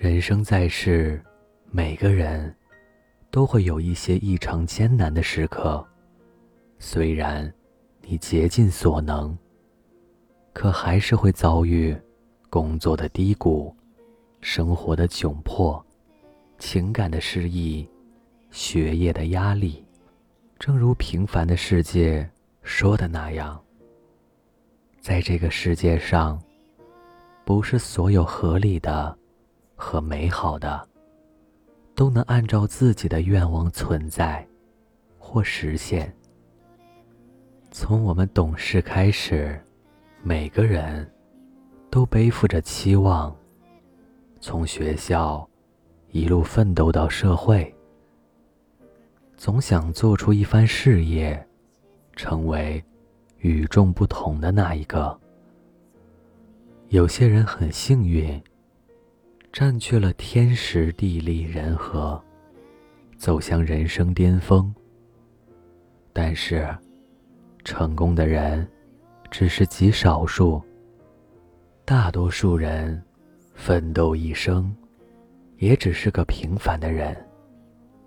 人生在世，每个人都会有一些异常艰难的时刻。虽然你竭尽所能，可还是会遭遇工作的低谷、生活的窘迫、情感的失意、学业的压力。正如《平凡的世界》说的那样，在这个世界上，不是所有合理的。和美好的，都能按照自己的愿望存在或实现。从我们懂事开始，每个人都背负着期望。从学校一路奋斗到社会，总想做出一番事业，成为与众不同的那一个。有些人很幸运。占据了天时地利人和，走向人生巅峰。但是，成功的人只是极少数。大多数人奋斗一生，也只是个平凡的人。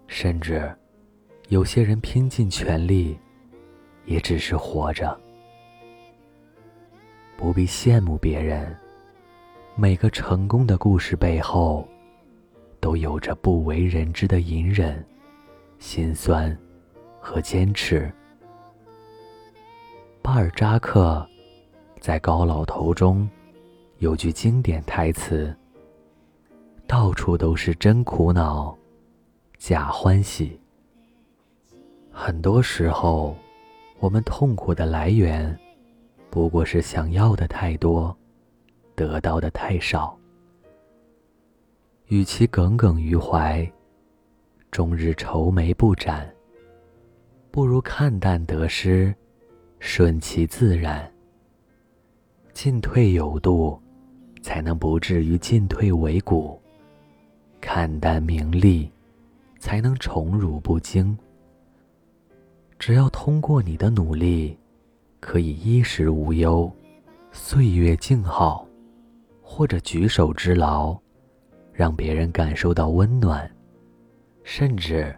甚至，有些人拼尽全力，也只是活着。不必羡慕别人。每个成功的故事背后，都有着不为人知的隐忍、心酸和坚持。巴尔扎克在《高老头》中有句经典台词：“到处都是真苦恼，假欢喜。”很多时候，我们痛苦的来源，不过是想要的太多。得到的太少，与其耿耿于怀，终日愁眉不展，不如看淡得失，顺其自然。进退有度，才能不至于进退维谷；看淡名利，才能宠辱不惊。只要通过你的努力，可以衣食无忧，岁月静好。或者举手之劳，让别人感受到温暖，甚至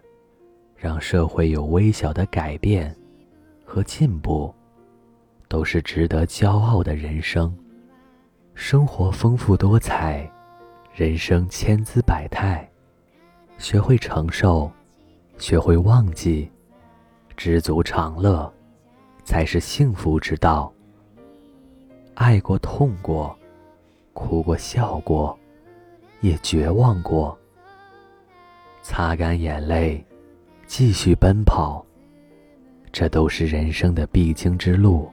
让社会有微小的改变和进步，都是值得骄傲的人生。生活丰富多彩，人生千姿百态，学会承受，学会忘记，知足常乐，才是幸福之道。爱过，痛过。哭过，笑过，也绝望过。擦干眼泪，继续奔跑。这都是人生的必经之路。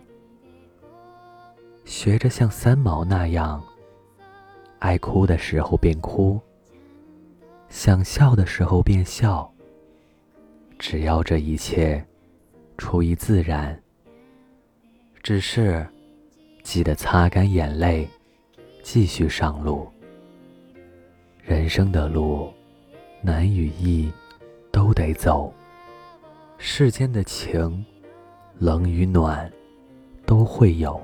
学着像三毛那样，爱哭的时候便哭，想笑的时候便笑。只要这一切出于自然。只是记得擦干眼泪。继续上路。人生的路，难与易，都得走。世间的情，冷与暖，都会有。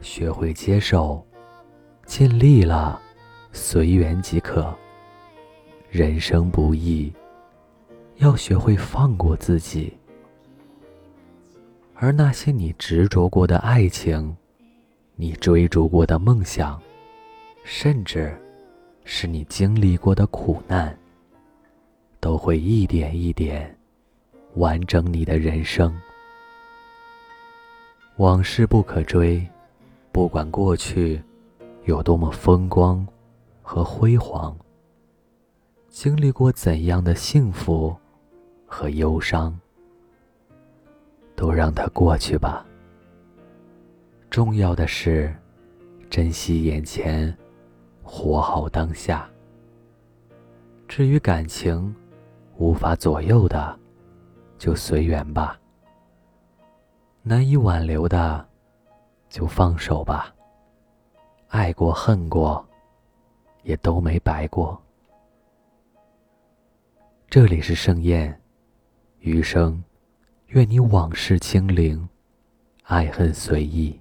学会接受，尽力了，随缘即可。人生不易，要学会放过自己。而那些你执着过的爱情，你追逐过的梦想，甚至是你经历过的苦难，都会一点一点完整你的人生。往事不可追，不管过去有多么风光和辉煌，经历过怎样的幸福和忧伤，都让它过去吧。重要的是，珍惜眼前，活好当下。至于感情，无法左右的，就随缘吧；难以挽留的，就放手吧。爱过恨过，也都没白过。这里是盛宴，余生，愿你往事清零，爱恨随意。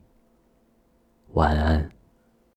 晚安。